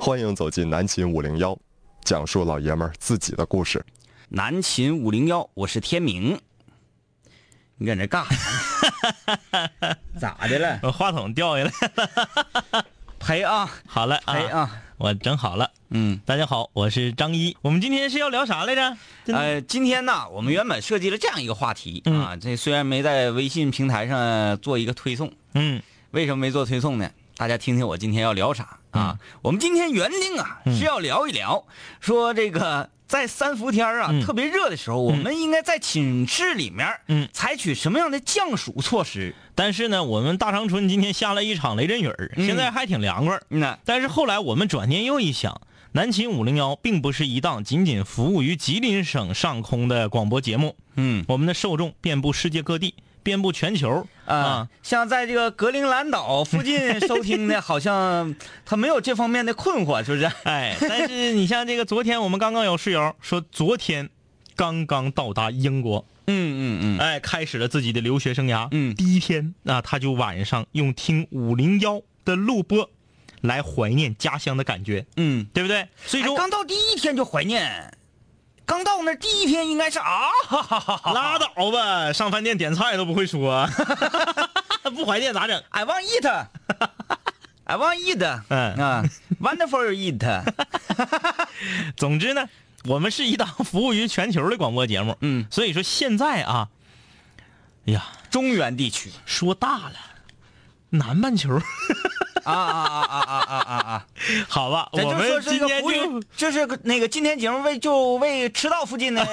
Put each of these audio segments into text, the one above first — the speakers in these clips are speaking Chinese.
欢迎走进南秦五零幺，讲述老爷们儿自己的故事。南秦五零幺，我是天明。你搁那干啥呢？咋的了？我话筒掉下来了。赔啊！好了赔啊！我整好了。嗯，大家好，我是张一。我们今天是要聊啥来着？呃，今天呢，我们原本设计了这样一个话题啊，这虽然没在微信平台上做一个推送，嗯，为什么没做推送呢？大家听听我今天要聊啥啊？我们今天原定啊是要聊一聊，说这个在三伏天啊特别热的时候，我们应该在寝室里面嗯。采取什么样的降暑措施？但是呢，我们大长春今天下了一场雷阵雨儿，现在还挺凉快但是后来我们转念又一想，南秦五零幺并不是一档仅仅服务于吉林省上空的广播节目，嗯。我们的受众遍布世界各地，遍布全球。啊，像在这个格陵兰岛附近收听的，好像他没有这方面的困惑，是不是？哎，但是你像这个昨天我们刚刚有室友说，昨天刚刚到达英国，嗯嗯嗯，哎，开始了自己的留学生涯。嗯。第一天啊，他就晚上用听五零幺的录播来怀念家乡的感觉，嗯，对不对？所以说，哎刚到第一天就怀念，刚到那儿第一天应该是啊，哈哈哈哈拉倒吧，上饭店点菜都不会说，不怀念咋整？I want eat. I want eat. 嗯啊，wonderful eat. 总之呢，我们是一档服务于全球的广播节目。嗯，所以说现在啊，哎呀，中原地区说大了，南半球，啊啊啊啊啊啊啊啊！好吧，我们就说是一今天个就，就是那个今天节目为就为赤道附近的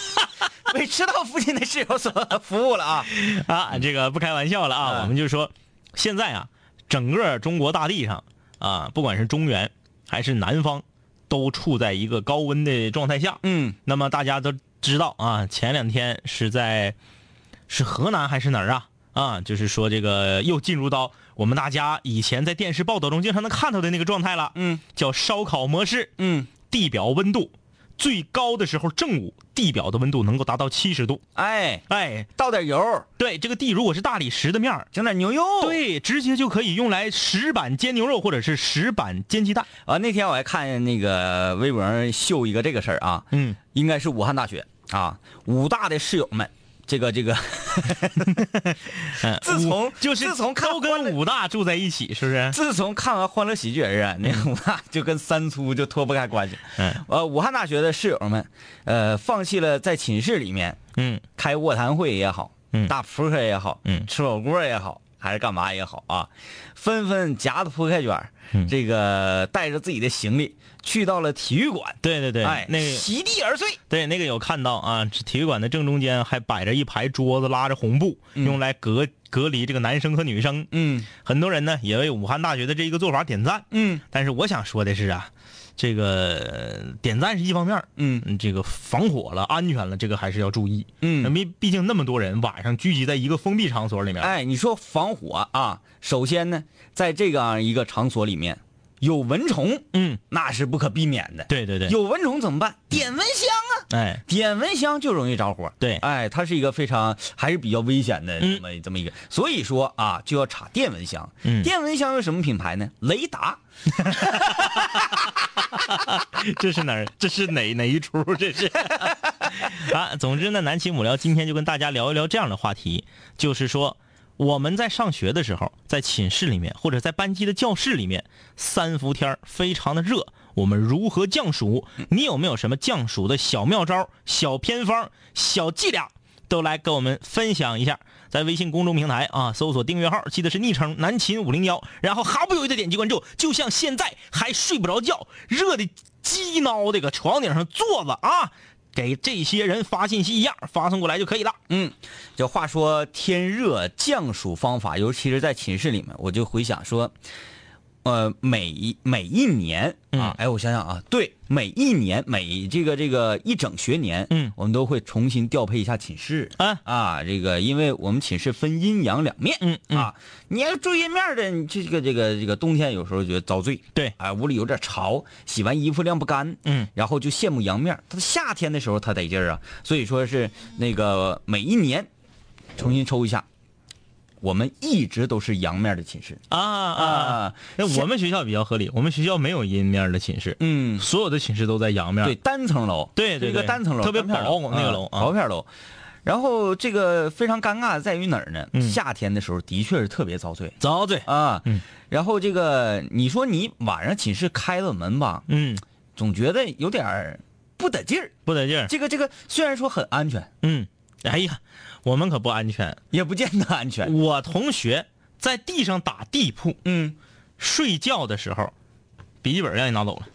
为赤道附近的室友所服务了啊。啊，这个不开玩笑了啊，嗯我们就说，现在啊，整个中国大地上啊，不管是中原还是南方，都处在一个高温的状态下。嗯那么大家都知道啊，前两天是在是河南还是哪儿啊？啊，就是说这个又进入到我们大家以前在电视报道中经常能看到的那个状态了，嗯叫烧烤模式。嗯，地表温度最高的时候，正午地表的温度能够达到七十度。哎，哎，倒点油，对，这个地如果是大理石的面儿，整点牛肉。对，直接就可以用来石板煎牛肉，或者是石板煎鸡蛋。啊，那天我还看那个微博上秀一个这个事儿啊，嗯，应该是武汉大学啊，武大的室友们，这个这个，嗯自从就是自从看都跟武大住在一起，是不是？自从看完《欢乐喜剧人》啊，那个武大就跟三粗就脱不开关系。嗯。呃，武汉大学的室友们，呃，放弃了在寝室里面嗯。开卧谈会也好，嗯。打扑克也好，嗯。吃火锅也好，还是干嘛也好啊，纷纷夹着扑克卷儿，嗯这个带着自己的行李去到了体育馆，对对对，哎，那个席地而睡。对那个有看到啊，体育馆的正中间还摆着一排桌子，拉着红布，用来隔隔离这个男生和女生。嗯很多人呢也为武汉大学的这一个做法点赞。嗯但是我想说的是啊，这个呃点赞是一方面儿嗯嗯，这个防火了、安全了，这个还是要注意。嗯，毕毕竟那么多人晚上聚集在一个封闭场所里面，哎，你说防火啊，首先呢，在这样一个场所里面有蚊虫，嗯，那是不可避免的。对对对，有蚊虫怎么办？点蚊香啊！哎，点蚊香就容易着火。对哎，它是一个非常还是比较危险的嗯这么、这么一个，所以说啊，就要插电蚊香。嗯电蚊香有什么品牌呢？雷达。这是哪儿？这是哪哪一出？这是 啊。总之呢，南秦母聊今天就跟大家聊一聊这样的话题，就是说我们在上学的时候，在寝室里面或者在班级的教室里面，三伏天非常的热，我们如何降暑？你有没有什么降暑的小妙招、小偏方、小伎俩？都来跟我们分享一下，在微信公众平台啊，搜索订阅号，记得是昵称南秦五零幺，然后毫不犹豫的点击关注，就像现在还睡不着觉，热的鸡挠的搁床顶上坐着啊，给这些人发信息一样，发送过来就可以了。嗯，这话说天热降暑方法，尤其是在寝室里面，我就回想说，呃，每一每一年啊嗯，哎，我想想啊，对，每一年每这个这个一整学年，嗯我们都会重新调配一下寝室啊啊，这个因为我们寝室分阴阳两面，嗯嗯啊，你要住阴面的，你这个这个这个冬天有时候觉得遭罪，对啊，屋里有点潮，洗完衣服晾不干，嗯，然后就羡慕阳面儿。他夏天的时候他得劲儿啊，所以说是那个每一年重新抽一下，我们一直都是阳面的寝室啊啊！啊。那我们学校比较合理，我们学校没有阴面的寝室，嗯，所有的寝室都在阳面。对，单层楼，对对对一个单层楼，特别薄那个楼薄片楼。然后这个非常尴尬的在于哪儿呢？嗯夏天的时候的确是特别遭罪遭罪。啊。嗯然后这个你说你晚上寝室开了门吧，嗯，总觉得有点不得劲儿。不得劲儿。这个这个虽然说很安全，嗯，哎呀，我们可不安全。也不见得安全。我同学在地上打地铺，嗯，睡觉的时候，笔记本让你拿走了。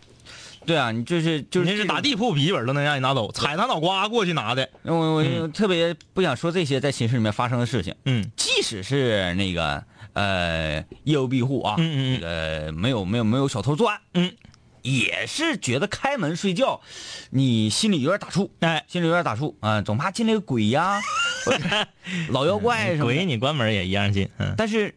对啊，你就是就是打地铺，笔记本都能让你拿走，踩他脑瓜过去拿的。我我特别不想说这些在寝室里面发生的事情。嗯即使是那个呃业务庇护啊，嗯嗯嗯这个没有没有没有小偷作案，嗯，也是觉得开门睡觉，你心里有点打怵，哎，心里有点打怵啊，总怕进来个鬼呀，老妖怪什么的。鬼你关门也一样进，嗯，但是，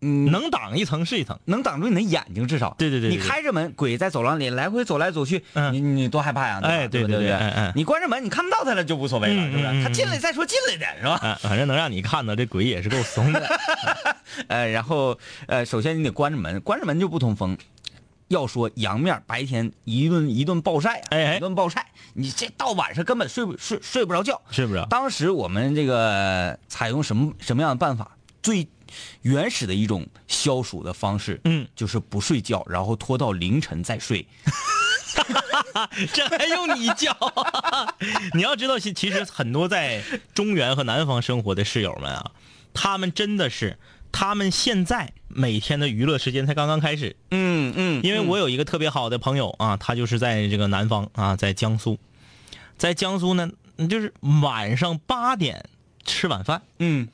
嗯，能挡一层是一层。能挡住你的眼睛，至少。对对对你开着门，鬼在走廊里来回走来走去，嗯你你多害怕呀！吧哎对对不对哎哎你关着门，你看不到他了就无所谓了，是不是？他进来再说进来的是吧？啊，反正能让你看到这鬼也是够怂的。呃，然后呃，首先你得关着门，关着门就不通风。要说阳面白天一顿一顿暴晒啊，哎哎一顿暴晒，你这到晚上根本睡不睡睡不着觉。睡不着。当时我们这个采用什么什么样的办法？最原始的一种消暑的方式，嗯，就是不睡觉，然后拖到凌晨再睡。这还用你教？你要知道，其其实很多在中原和南方生活的室友们啊，他们真的是，他们现在每天的娱乐时间才刚刚开始。嗯嗯因为我有一个特别好的朋友啊，他就是在这个南方啊，在江苏，在江苏呢，就是晚上八点吃晚饭，嗯。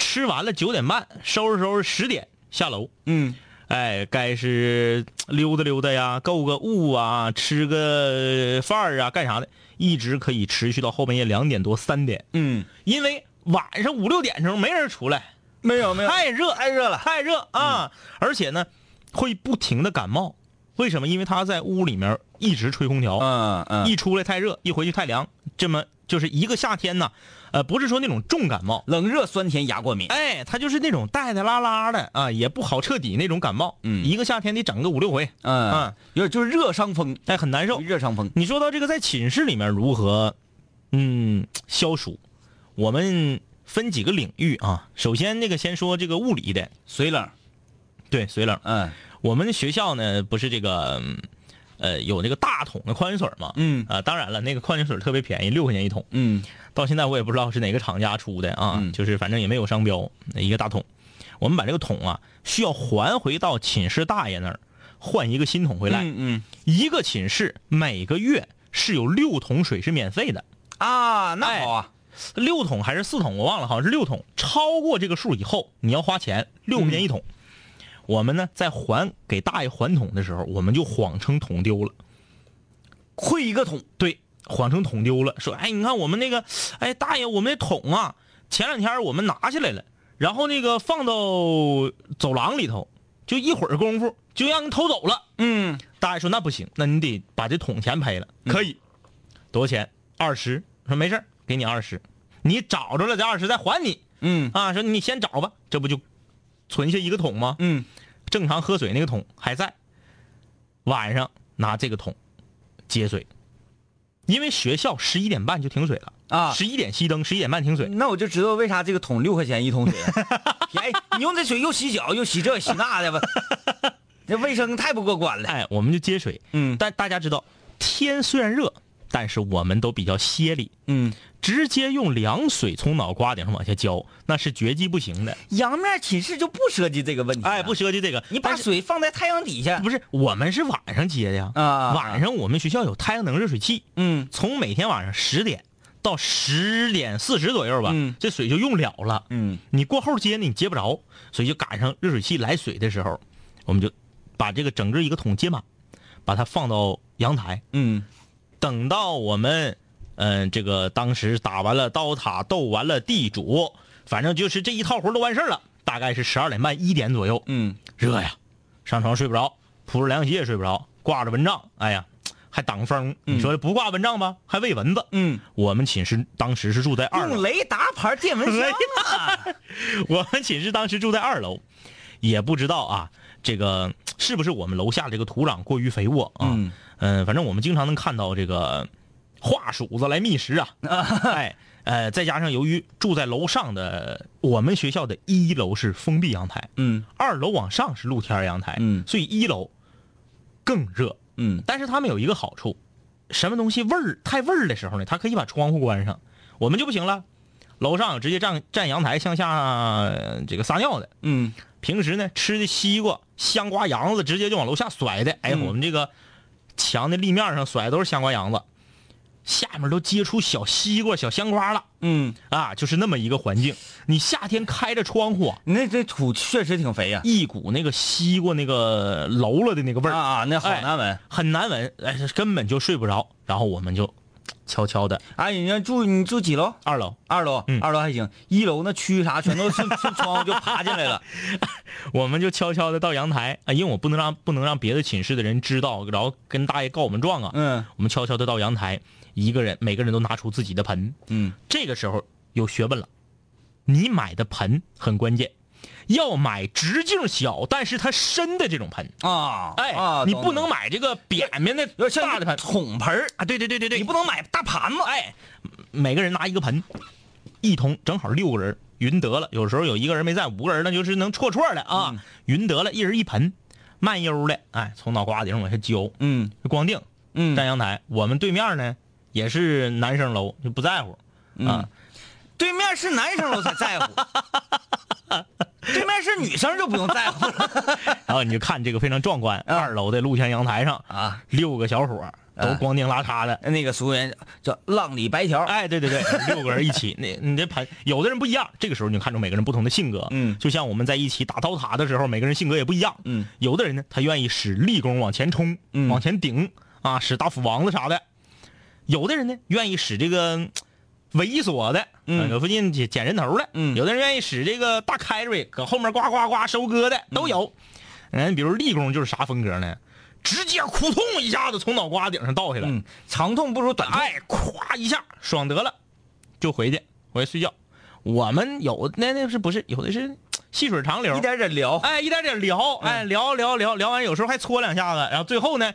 吃完了九点半收拾收拾十点下楼，嗯。哎，该是溜达溜达呀，购个物啊，吃个饭儿啊，干啥的，一直可以持续到后半夜两点多三点，嗯，因为晚上五六点钟没人出来，没有没有，太热太热了。太热啊，而且呢，会不停的感冒。为什么？因为他在屋里面一直吹空调，嗯嗯，一出来太热，一回去太凉，这么就是一个夏天呢，呃，不是说那种重感冒，冷热酸甜牙过敏。哎，他就是那种带带拉拉的啊，也不好彻底那种感冒，嗯一个夏天得整个五六回，嗯嗯，有点就是热伤风，哎，很难受。热伤风。你说到这个在寝室里面如何，嗯，消暑，我们分几个领域啊。首先，那个先说这个物理的，水冷，对，水冷。嗯我们学校呢不是这个，嗯呃，有那个大桶的矿泉水嘛，嗯啊，当然了，那个矿泉水特别便宜，六块钱一桶。嗯到现在我也不知道是哪个厂家出的啊，嗯就是反正也没有商标，一个大桶。我们把这个桶啊需要还回到寝室大爷那儿，换一个新桶回来。嗯嗯一个寝室每个月是有六桶水是免费的，啊，那好啊，六桶还是四桶我忘了，好像是六桶。超过这个数以后，你要花钱，六块钱一桶。我们呢在还给大爷还桶的时候，我们就谎称桶丢了。会一个桶，对，谎称桶丢了，说，哎，你看我们那个，哎，大爷，我们那桶啊，前两天我们拿下来了，然后那个放到走廊里头，就一会儿功夫就让人偷走了。嗯大爷说那不行，那你得把这桶钱赔了。可以，多少钱？二十。说没事儿给你二十，你找着了这二十再还你嗯啊。说你先找吧，这不就存下一个桶吗？嗯正常喝水那个桶还在，晚上拿这个桶接水，因为学校十一点半就停水了啊十一点熄灯，十一点半停水。那我就知道为啥这个桶六块钱一桶水了。哎，你用这水又洗脚又洗这洗那的吧，这卫生太不过关了。哎，我们就接水。嗯但大家知道，天虽然热，但是我们都比较歇力，嗯，直接用凉水从脑瓜顶上往下浇，那是绝技不行的。阳面寝室就不涉及这个问题。哎，不，涉及这个，你把水放在太阳底下。不是我们是晚上接的呀。啊晚上我们学校有太阳能热水器，嗯从每天晚上十点到十点四十左右吧，嗯这水就用了了。嗯你过后接呢，你接不着，所以就赶上热水器来水的时候，我们就把这个整个一个桶接满，把它放到阳台，嗯等到我们，嗯、这个当时打完了刀塔，斗完了地主，反正就是这一套活都完事儿了，大概是十二点半一点左右，嗯。热呀，上床睡不着，铺着凉席也睡不着，挂着蚊帐，哎呀，还挡风。你说不挂蚊帐吧，还喂蚊子。嗯，我们寝室当时是住在二楼，用雷达牌电蚊香啊，我们寝室当时住在二楼，也不知道啊，这个是不是我们楼下这个土壤过于肥沃啊？嗯嗯、反正我们经常能看到这个画鼠子来觅食啊。哎，呃，再加上由于住在楼上的，我们学校的一楼是封闭阳台，嗯二楼往上是露天阳台，嗯所以一楼更热。嗯但是他们有一个好处，什么东西味儿太味儿的时候呢，他可以把窗户关上。我们就不行了，楼上有直接站站阳台向下、呃这个撒尿的。嗯平时呢吃的西瓜、香瓜瓤子直接就往楼下甩的，哎，嗯我们这个墙的立面上甩的都是香瓜瓤子，下面都结出小西瓜、小香瓜了嗯，啊，就是那么一个环境。你夏天开着窗户那这土确实挺肥呀，一股那个西瓜那个楼了的那个味儿，啊啊，那好哎难闻。很难闻，哎，根本就睡不着。然后我们就悄悄的哎，你家住你住几楼？二楼，二楼，嗯。二楼还行，一楼那蛆啥全都顺顺 窗户就爬进来了。我们就悄悄的到阳台。啊，因为我不能让不能让别的寝室的人知道，然后跟大爷告我们状啊。嗯。我们悄悄的到阳台，一个人每个人都拿出自己的盆。嗯。这个时候有学问了，你买的盆很关键，要买直径小但是它深的这种盆。啊，哎，啊，你不能买这个扁扁的大的盆桶盆儿啊！对对对对对，你不能买大盘子。哎，每个人拿一个盆，一桶正好六个人，匀得了。有时候有一个人没在，五个人那就是能绰绰的啊，嗯匀得了，一人一盆，慢悠的，哎，从脑瓜顶上往下浇，嗯就光腚嗯站阳台。我们对面呢也是男生楼，就不在乎啊嗯。对面是男生楼才在乎，对面是女生就不用在乎了 然后你就看这个非常壮观，二楼的露天阳台上，啊。六个小伙儿都光腚拉碴的。那个俗人叫“浪里白条”，哎，对对对，六个人一起，那你这盆，有的人不一样，这个时候你就看出每个人不同的性格。嗯就像我们在一起打刀塔的时候，每个人性格也不一样。嗯，有的人呢，他愿意使力功往前冲，嗯往前顶啊，使大斧王子啥的；有的人呢，愿意使这个嗯猥琐的，嗯有附近捡捡人头的；嗯有的人愿意使这个大 carry，搁后面呱呱呱收割的都有。嗯，比如立功就是啥风格呢？直接扑通一下子从脑瓜顶上倒下来，嗯，长痛不如短痛。哎，咵一下爽得了，就回去回去睡觉。我们有那那是不是有的是细水长流，一点点聊，哎一点点聊，哎聊聊聊聊完，有时候还搓两下子，然后最后呢，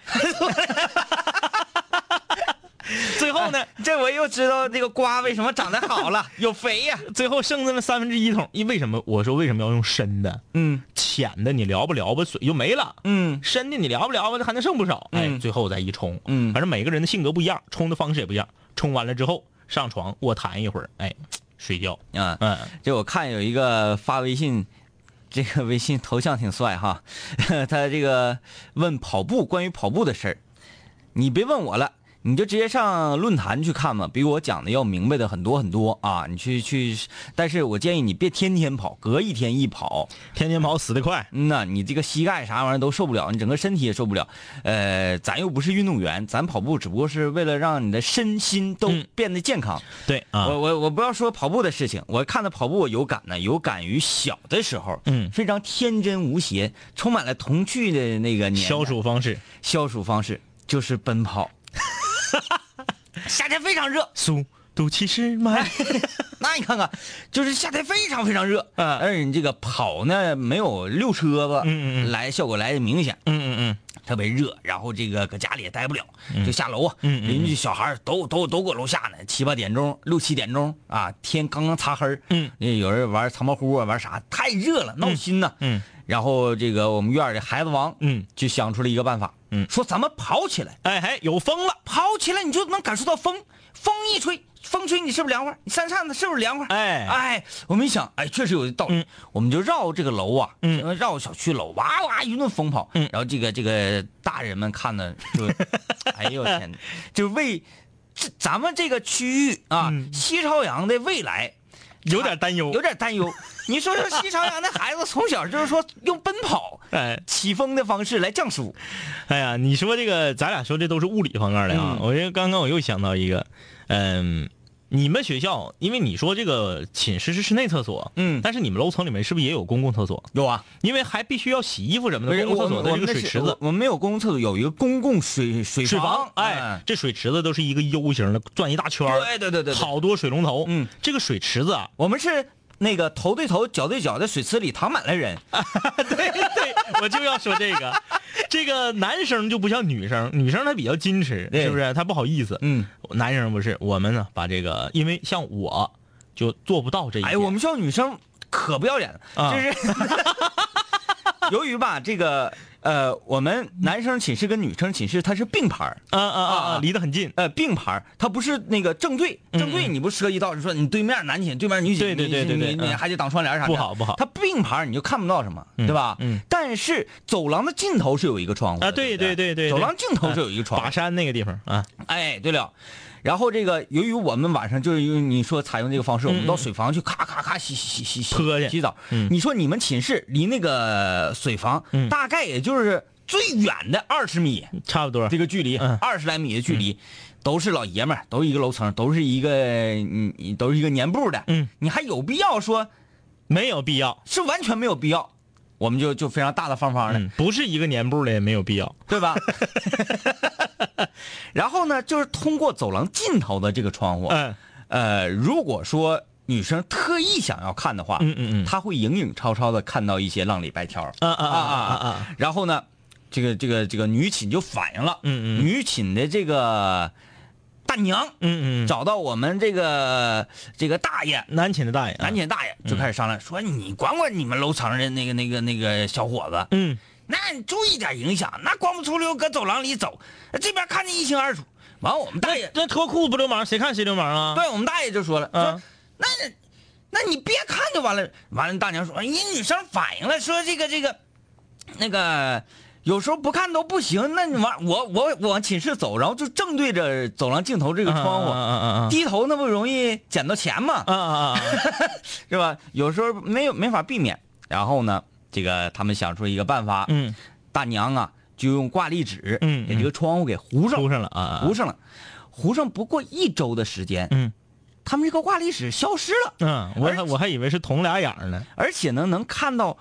最后呢，这我又知道这个瓜为什么长得好了，有肥呀。最后剩那么三分之一桶，因为什么？我说为什么要用深的？嗯浅的你撩吧撩吧，水就没了。嗯深的你撩吧撩吧，还能剩不少。哎，嗯最后再一冲，嗯反正每个人的性格不一样，冲的方式也不一样。冲完了之后上床卧谈一会儿，哎，睡觉。啊，嗯，就我看有一个发微信，这个微信头像挺帅哈，他这个问跑步关于跑步的事儿，你别问我了。你就直接上论坛去看嘛，比我讲的要明白的很多很多啊！你去去，但是我建议你别天天跑，隔一天一跑，天天跑死得快。嗯呐，你这个膝盖啥玩意儿都受不了，你整个身体也受不了。呃，咱又不是运动员，咱跑步只不过是为了让你的身心都嗯变得健康。对啊，我我我不要说跑步的事情，我看到跑步我有感呢，有感于小的时候，嗯非常天真无邪，充满了童趣的那个年消暑方式，消暑方式就是奔跑。夏天非常热，速度七十迈。那你看看，就是夏天非常非常热，嗯。而且你这个跑呢没有溜车子，嗯嗯嗯。来效果来的明显，嗯嗯嗯。特别热，然后这个搁家里也待不了，就下楼啊，邻居小孩都都都搁楼下呢，七八点钟、六七点钟啊，天刚刚擦黑儿。嗯，有人玩藏猫呼啊，玩啥，太热了，闹心呐。嗯然后这个我们院儿的孩子王，嗯，就想出了一个办法，嗯。说咱们跑起来，哎嘿，有风了。跑起来你就能感受到风，风一吹，风吹你是不是凉快？你扇扇子是不是凉快？哎。哎，我们一想，哎，确实有道理，嗯。我们就绕这个楼啊，嗯。绕小区楼，哇哇一顿疯跑，嗯。然后这个这个大人们看的就，哎呦天哪，就为这咱们这个区域啊，嗯。西朝阳的未来有点担忧。有点担忧。你说说西朝阳那孩子从小就是说用奔跑哎，起风的方式来降暑，哎呀，你说这个，咱俩说这都是物理方面的啊。嗯我这刚刚我又想到一个，嗯，你们学校，因为你说这个寝室是室内厕所，嗯但是你们楼层里面是不是也有公共厕所？有啊，因为还必须要洗衣服什么的，是公共厕所的这我们个水池子。我们没有公共厕所，有一个公共水水水房，哎，这水池子都是一个 U 型的，转一大圈儿对对对对对好多水龙头。嗯，这个水池子啊，我们是那个头对头、脚对脚的水池里躺满了人。对对，我就要说这个，这个男生就不像女生，女生她比较矜持，是不是？她不好意思。嗯，男生不是，我们呢把这个，因为像我就做不到这一点。哎，我们学校女生可不要脸了，啊就是 由于吧，这个呃，我们男生寝室跟女生寝室它是并排儿。啊啊啊啊。啊，离得很近。呃，并排，它不是那个正对，正对你不涉及到说你对面男寝，对面女寝，对对对对对你还得挡窗帘啥的，不好不好。它并排你就看不到什么，对吧？嗯。但是走廊的尽头是有一个窗户啊对对对对走廊尽头是有一个窗户法。山那个地方啊，哎，对了，然后这个由于我们晚上就是因为你说采用这个方式，我们到水房去咔咔咔洗洗洗洗泼去洗澡。嗯你说你们寝室离那个水房嗯大概也就是最远的二十米差不多。这个距离，嗯二十来米的距离。都是老爷们儿，都是一个楼层，都是一个，嗯，嗯都是一个年部的，嗯，你还有必要说，没有必要。是完全没有必要，我们就就非常大大方方的，嗯，不是一个年部的也没有必要。对吧？然后呢，就是通过走廊尽头的这个窗户，嗯。呃，如果说女生特意想要看的话，嗯嗯嗯。她会影影绰绰的看到一些浪里白条儿。啊啊啊啊啊。啊！然后呢，这个这个这个女寝就反映了，嗯嗯。女寝的这个大娘嗯嗯，找到我们这个这个大爷。南寝的大爷啊，南寝大爷就开始商量，说你管管你们楼层的那个那个那个小伙子，嗯那你注意点影响，那光不出溜搁走廊里走，这边看得一清二楚。完，我们大爷那脱裤子不流氓，谁看谁流氓啊？对我们大爷就说了，嗯说那那你别看就完了。完了，大娘说，人家女生反应了，说这个这个那个有时候不看都不行。那你往，我我我往寝室走，然后就正对着走廊尽头这个窗户，低头那不容易捡到钱吗？啊啊啊！是吧？有时候没有没法避免。然后呢，这个他们想出一个办法，嗯，大娘啊就用挂历纸，嗯给这个窗户给糊上，糊上了啊啊！糊上了，糊上不过一周的时间，嗯他们这个挂历纸消失了。嗯，我还我还以为是同俩眼儿呢而且呢，能看到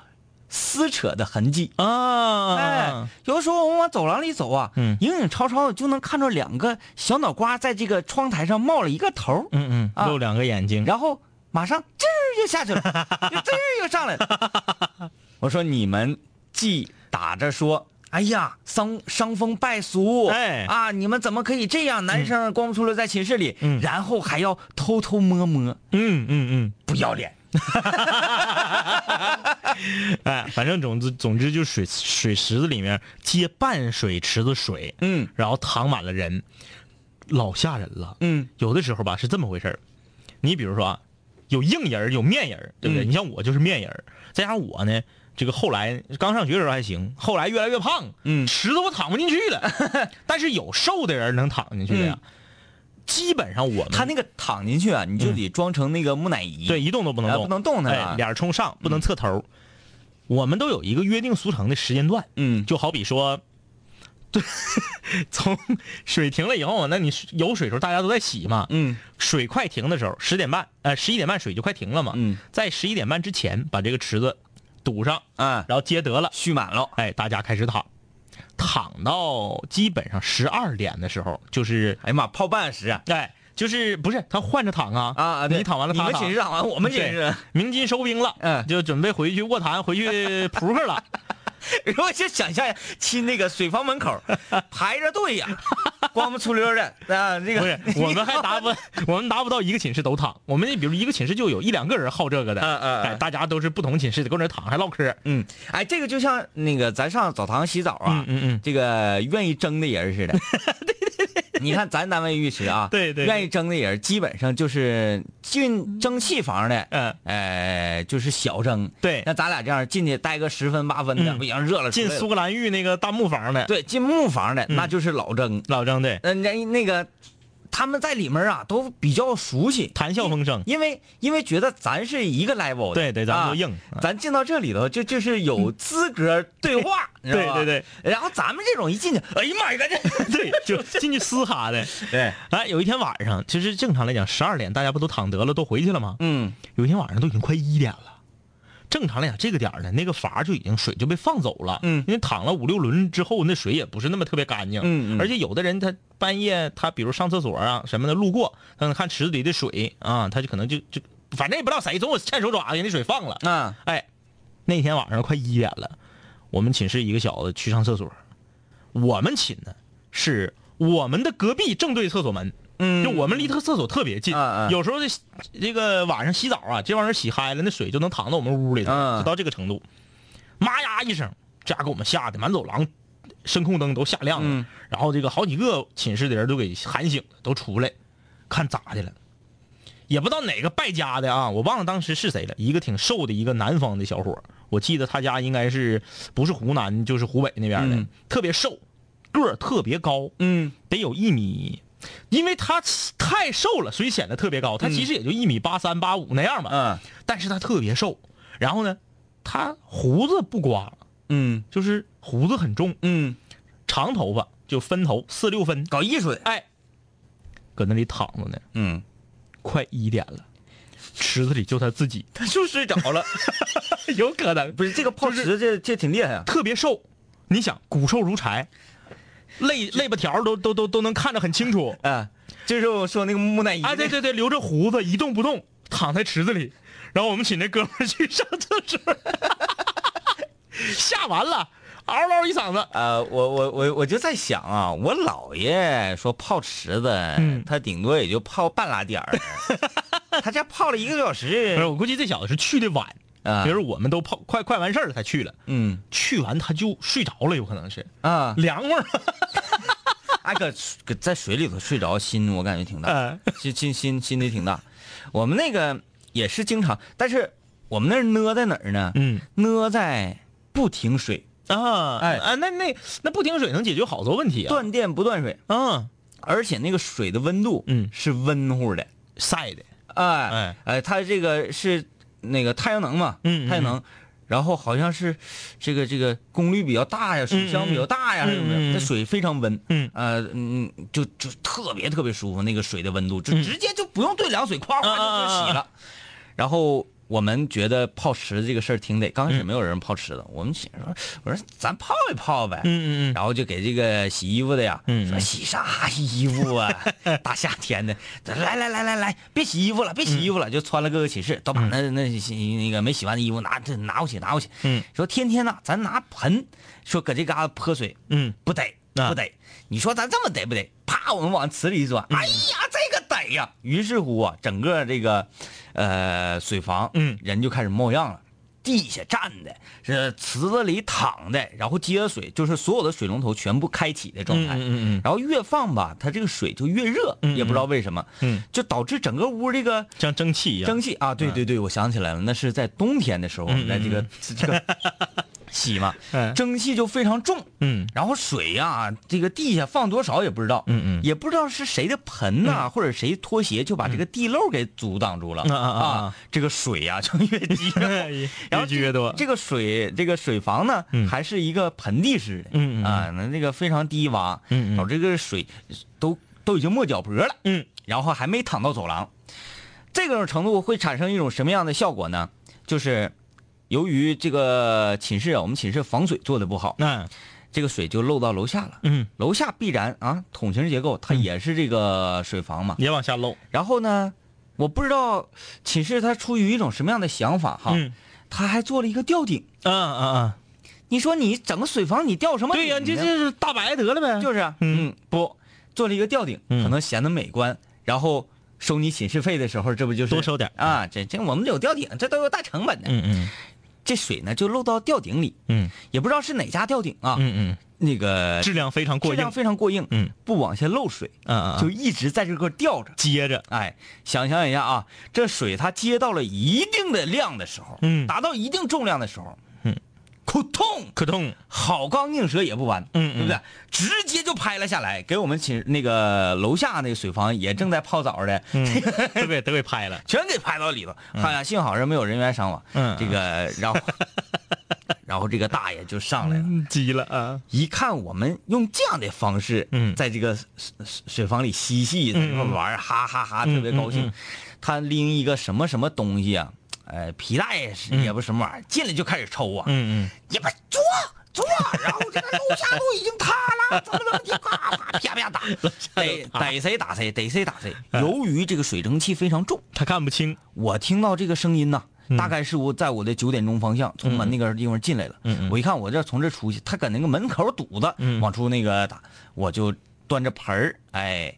撕扯的痕迹。啊！哎，有的时候我们往走廊里走啊，嗯影影绰绰的就能看到两个小脑瓜在这个窗台上冒了一个头，嗯嗯，啊露两个眼睛，然后马上吱儿就下去了，就吱儿又上来了。我说你们既打着说。哎呀，伤伤风败俗！哎啊，你们怎么可以这样？男生光不出溜在寝室里，嗯然后还要偷偷摸摸，嗯嗯嗯，不要脸！哎，反正总之总之就水水池子里面接半水池子水，嗯然后躺满了人，老吓人了。嗯有的时候吧是这么回事儿你比如说啊，有硬人儿有面人儿对不对？嗯你像我就是面人儿再加上我呢，这个后来刚上学的时候还行，后来越来越胖，嗯池子我躺不进去了。但是有瘦的人能躺进去的呀。基本上我们他那个躺进去啊，你就得装成那个木乃伊。对一动都不能动，哎不能动弹啊哎，脸冲上，不能侧头。我们都有一个约定俗成的时间段，嗯。就好比说，对，从水停了以后，那你有水时候大家都在洗嘛，嗯。水快停的时候，十点半，呃，十一点半水就快停了嘛，嗯，在十一点半之前把这个池子堵上，啊，然后接得了，蓄满了。哎，大家开始躺，躺到基本上十二点的时候，就是，哎呀妈，泡半小时啊！哎，就是不是他换着躺啊。啊你躺完了你们寝室躺完，我们寝室，鸣金收兵了，嗯。就准备回去卧谈，回去扑克了。我就想象亲那个水房门口 排着队呀，光不出溜的啊，这个不是，我们还达不，我们达不到一个寝室都躺。我们那比如一个寝室就有一两个人好这个的，嗯嗯大家都是不同寝室的，搁那躺还唠嗑。嗯，哎，这个就像那个咱上澡堂洗澡啊，嗯嗯嗯这个愿意争的人似的。对，你看咱单位浴池啊，对对对。愿意蒸的人基本上就是进蒸汽房的，嗯，哎，就是小蒸。对。那咱俩这样进去待个十分八分的，嗯。不行，热了进苏格兰浴那个大木房的，对进木房的，那就是老蒸。老蒸对，嗯，那那个他们在里面啊都比较熟悉，谈笑风生。因为因为觉得咱是一个 level 的，对对，咱们都硬，咱进到这里头就就是有资格对话，对对对。然后咱们这种一进去，哎呀妈呀，这对就进去嘶哈的。对，哎，有一天晚上，其实正常来讲，十二点大家不都躺得了，都回去了吗？嗯。有一天晚上都已经快一点了。正常来讲，这个点呢，那个阀就已经水就被放走了。嗯，因为躺了五六轮之后，那水也不是那么特别干净。嗯嗯。而且有的人他半夜他比如上厕所啊什么的路过，他能看池子里的水啊，他就可能就就反正也不知道谁总有欠手爪子给那水放了。啊，哎，那天晚上快一点了，我们寝室一个小子去上厕所，我们寝呢是我们的隔壁正对厕所门。嗯，就我们离他厕所特别近，有时候这这个晚上洗澡啊，这帮人洗嗨了，那水就能淌到我们屋里头，就到这个程度。妈呀一声，这家给我们吓得满走廊声控灯都吓亮了，然后这个好几个寝室的人都给喊醒了，都出来看咋的了。也不知道哪个败家的啊，我忘了当时是谁了，一个挺瘦的一个南方的小伙，我记得他家应该是不是湖南就是湖北那边的，特别瘦，个儿特别高，嗯，得有一米。因为他太瘦了，所以显得特别高。他其实也就一米八三八五那样吧。嗯。但是他特别瘦，然后呢，他胡子不刮，嗯，就是胡子很重，嗯，长头发就分头四六分，搞艺术的。哎，搁那里躺着呢。嗯。快一点了，池子里就他自己，他就睡着了。有可能不是这个泡池，这这挺厉害啊。特别瘦，你想骨瘦如柴。肋肋巴条都都都都能看得很清楚嗯！就是我说那个木乃伊啊，对对对，留着胡子一动不动，躺在池子里。然后我们请那哥们去上厕所，吓完了，嗷嗷一嗓子。呃，我我我我就在想啊，我姥爷说泡池子，他顶多也就泡半拉点儿，他这泡了一个多小时。不是，我估计这小子是去的晚。啊，比如我们都泡快快完事儿了才去了，嗯，去完他就睡着了，有可能是。啊，凉快儿，哎，搁搁在水里头睡着，心我感觉挺大，心心心心里挺大。我们那个也是经常，但是我们那儿呢在哪儿呢？嗯，呢在不停水。啊，哎。啊，那那那不停水能解决好多问题啊，断电不断水，啊，而且那个水的温度，嗯，是温乎的，晒的，哎。哎。哎，它这个是。那个太阳能嘛，嗯，太阳能，然后好像是这个这个功率比较大呀，水箱比较大呀，什么的？那水非常温，嗯，呃嗯，就就特别特别舒服，那个水的温度就直接就不用兑凉水，夸夸就洗了，然后。我们觉得泡池子这个事儿挺得，刚开始没有人泡池子，我们寝说，我说咱泡一泡呗，嗯嗯嗯，然后就给这个洗衣服的呀，说洗啥衣服啊，大夏天的，来来来来来，别洗衣服了，别洗衣服了，就穿了各个寝室，都把那那那个没洗完的衣服拿这拿过去拿过去，嗯，说天天呐，咱拿盆，说搁这嘎达泼水，嗯，不得不得，你说咱这么得不得？啪，我们往池里一钻，哎呀，这个得呀，于是乎啊，整个这个。呃，水房，嗯，人就开始冒样了，地下站的，是池子里躺的，然后接水，就是所有的水龙头全部开启的状态，嗯嗯嗯，然后越放吧，它这个水就越热，也不知道为什么，嗯，就导致整个屋这个像蒸汽一样，蒸汽啊，对对对，我想起来了，那是在冬天的时候，在这个这个。洗嘛，蒸汽就非常重，嗯，然后水呀，这个地下放多少也不知道，嗯嗯，也不知道是谁的盆呐，或者谁拖鞋就把这个地漏给阻挡住了，啊啊，这个水呀就越积，越积越多。这个水，这个水房呢，还是一个盆地式的，嗯啊，那那个非常低洼，嗯导致这个水都都已经没脚脖了，嗯，然后还没淌到走廊，这种程度会产生一种什么样的效果呢？就是。由于这个寝室啊，我们寝室防水做的不好，那这个水就漏到楼下了。嗯，楼下必然啊，桶形结构，它也是这个水房嘛，也往下漏。然后呢，我不知道寝室他出于一种什么样的想法哈，他还做了一个吊顶。嗯嗯嗯，你说你整个水房你吊什么？对呀，这这是大白得了呗。就是，嗯，不做了一个吊顶，可能显得美观，然后收你寝室费的时候，这不就是多收点啊？这这我们有吊顶，这都有大成本的。嗯嗯。这水呢就漏到吊顶里，嗯，也不知道是哪家吊顶啊，嗯嗯，那个质量非常过硬，质量非常过硬，嗯，不往下漏水，嗯嗯，就一直在这块吊着，接着，哎，想象一下啊，这水它接到了一定的量的时候，嗯，达到一定重量的时候，嗯，扑通，可痛，好钢硬蛇也不弯，嗯嗯。对不对？直接就拍了下来，给我们寝那个楼下那个水房也正在泡澡的，嗯，都给都给拍了，全给拍到里头。哎呀，幸好是没有人员伤亡。嗯这个然后 然后这个大爷就上来了，急了啊，一看我们用这样的方式，嗯。在这个水房里嬉戏，在这块玩儿，哈哈哈，特别高兴。他拎一个什么什么东西啊，呃，皮带是也不是什么玩意儿，进来就开始抽啊，嗯嗯。也不坐坐，然后这个楼下都已经塌了，怎么怎么地，啪啪啪啪打，逮逮谁打谁，逮谁打谁。由于这个水蒸气非常重，他看不清，我听到这个声音呢，大概是我在我的九点钟方向从门那个地方进来了。嗯嗯。我一看我这从这出去，他搁那个门口堵着，嗯。往出那个打，我就端着盆儿，哎，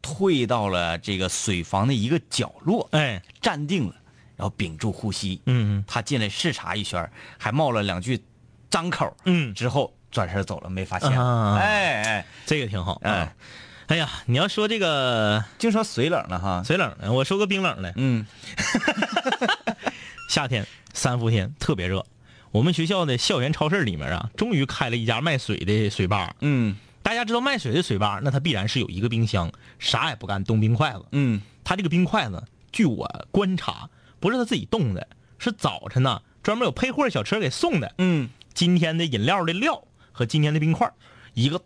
退到了这个水房的一个角落，哎，站定了，然后屏住呼吸。嗯嗯他进来视察一圈，还冒了两句脏口，嗯，之后转身走了，没发现。啊哎哎，这个挺好，哎啊，哎呀，你要说这个净说水冷了哈。水冷的，我说个冰冷的，嗯 夏天三伏天特别热，我们学校的校园超市里面啊，终于开了一家卖水的水吧。嗯大家知道卖水的水吧，那它必然是有一个冰箱，啥也不干，冻冰块子。嗯它这个冰块子，据我观察，不是他自己冻的，是早晨呢专门有配货小车给送的。嗯今天的饮料的料和今天的冰块，一个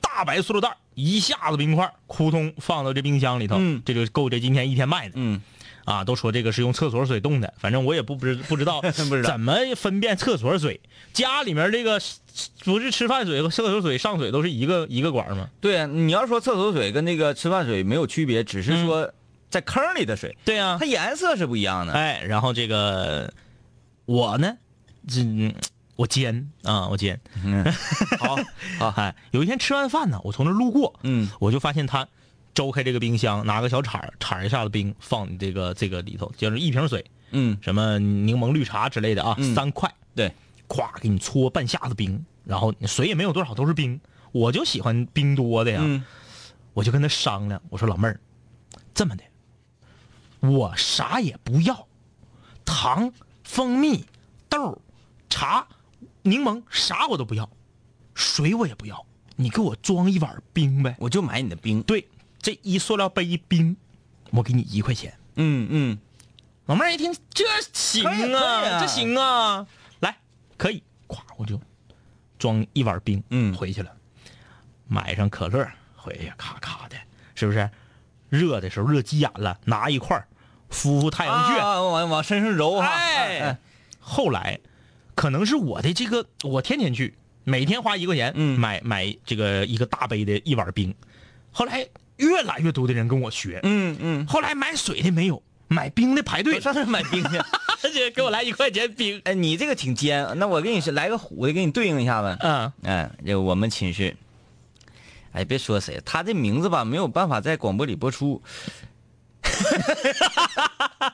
大白塑料袋，一下子冰块，扑通放到这冰箱里头，嗯这就够这今天一天卖的。嗯啊，都说这个是用厕所水冻的，反正我也不不知 不知道怎么分辨厕所水。家里面这个不是吃饭水和厕所水上水都是一个一个管吗？对啊，你要说厕所水跟那个吃饭水没有区别，只是说在坑里的水，对呀、它颜色是不一样的。哎，然后这个我呢，这我煎啊，我煎。嗯，好，好，哎，有一天吃完饭呢，我从那路过，嗯我就发现他周开这个冰箱，拿个小铲儿铲一下子冰放你这个这个里头，就是一瓶水，嗯什么柠檬绿茶之类的啊，嗯三块，对，咵给你搓半下子冰，然后水也没有多少，都是冰。我就喜欢冰多的呀，嗯我就跟他商量，我说老妹儿，这么的，我啥也不要，糖、蜂蜜、豆、茶、柠檬啥我都不要，水我也不要，你给我装一碗冰呗。我就买你的冰。对，这一塑料杯冰，我给你一块钱。嗯嗯，老妹儿一听，这行啊。这行啊，来，可以，咵，我就装一碗冰，嗯。回去了，买上可乐，回去咔咔的，是不是？热的时候热急眼了，拿一块儿敷敷太阳穴。啊，往往身上揉哈。哎，后来可能是我的这个，我天天去，每天花一块钱，嗯买买这个一个大杯的一碗冰。后来越来越多的人跟我学，嗯嗯，后来买水的没有，买冰的排队，上那买冰去。给我来一块钱冰。哎，你这个挺尖，那我给你是来个虎的，给你对应一下子。嗯，哎，这我们寝室，哎，别说谁，他这名字吧没有办法在广播里播出。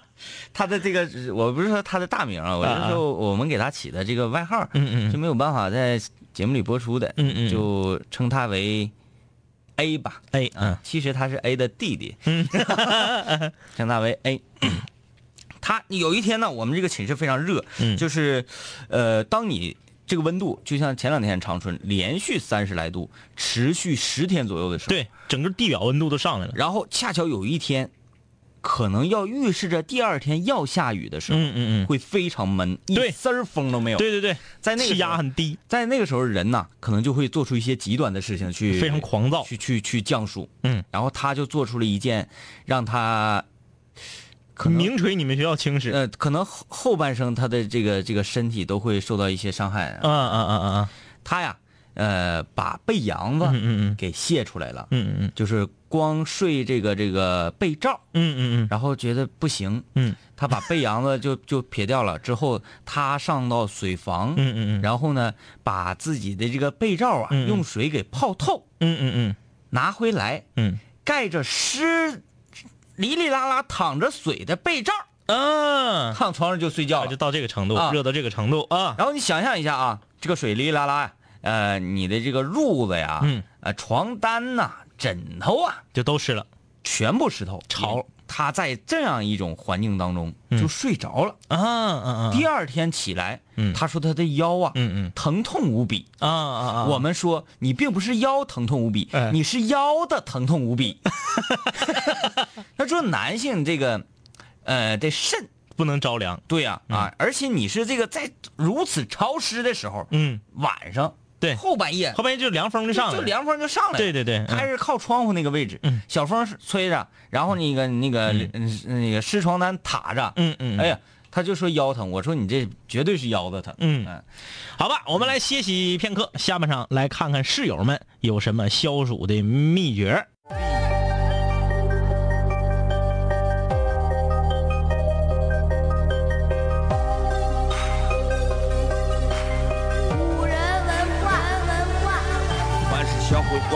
他的这个，我不是说他的大名啊，我是说我们给他起的这个外号，嗯嗯。就没有办法在节目里播出的，嗯嗯。就称他为 A 吧。，A，，嗯。其实他是 A 的弟弟，嗯。称他为 A。他有一天呢，我们这个寝室非常热，嗯。就是，呃，当你这个温度就像前两天长春连续三十来度，持续十天左右的时候，，对，整个地表温度都上来了。然后恰巧有一天，可能要预示着第二天要下雨的时候，嗯嗯嗯，会非常闷，一丝儿风都没有。，对对对，在那个气压很低，在那个时候人呐，可能就会做出一些极端的事情去，非常狂躁。去去去降暑。嗯，然后他就做出了一件让他可能名垂你们学校青史。呃可能后后半生他的这个这个身体都会受到一些伤害。嗯嗯嗯嗯他呀，呃，把背阳子嗯嗯嗯给卸出来了，嗯嗯嗯就是光睡这个这个被罩，嗯嗯嗯。然后觉得不行，嗯。他把被阳子就 就撇掉了。之后他上到水房，嗯嗯嗯。然后呢，把自己的这个被罩啊用水给泡透，嗯嗯嗯。拿回来嗯。盖着湿哩哩啦啦淌着水的被罩，嗯，躺床上就睡觉了。就。到这个程度，啊。热到这个程度啊。然后你想象一下啊，这个水哩哩啦啦，呃，你的这个褥子呀，嗯，呃，床单呐、枕头啊，就都湿了。全部湿透，潮，他在这样一种环境当中就睡着了。啊啊啊！第二天起来，嗯他说他的腰啊，嗯嗯疼痛无比。啊啊啊！我们说你并不是腰疼痛无比，哎你是腰的疼痛无比。他说男性这个，呃，这肾，不能着凉。对呀啊而且你是这个在如此潮湿的时候，嗯，晚上对。后半夜后半夜就凉风就上来了。就凉风就上来了。对对对嗯。还是靠窗户那个位置，嗯。小风吹着，然后那个那个嗯。那个湿床单塔着，嗯嗯，哎呀，他就说腰疼，我说你这绝对是腰子疼，嗯。好吧，我们来歇息片刻，下半场来看看室友们有什么消暑的秘诀。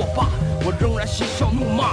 作罢，我仍然嬉笑怒骂，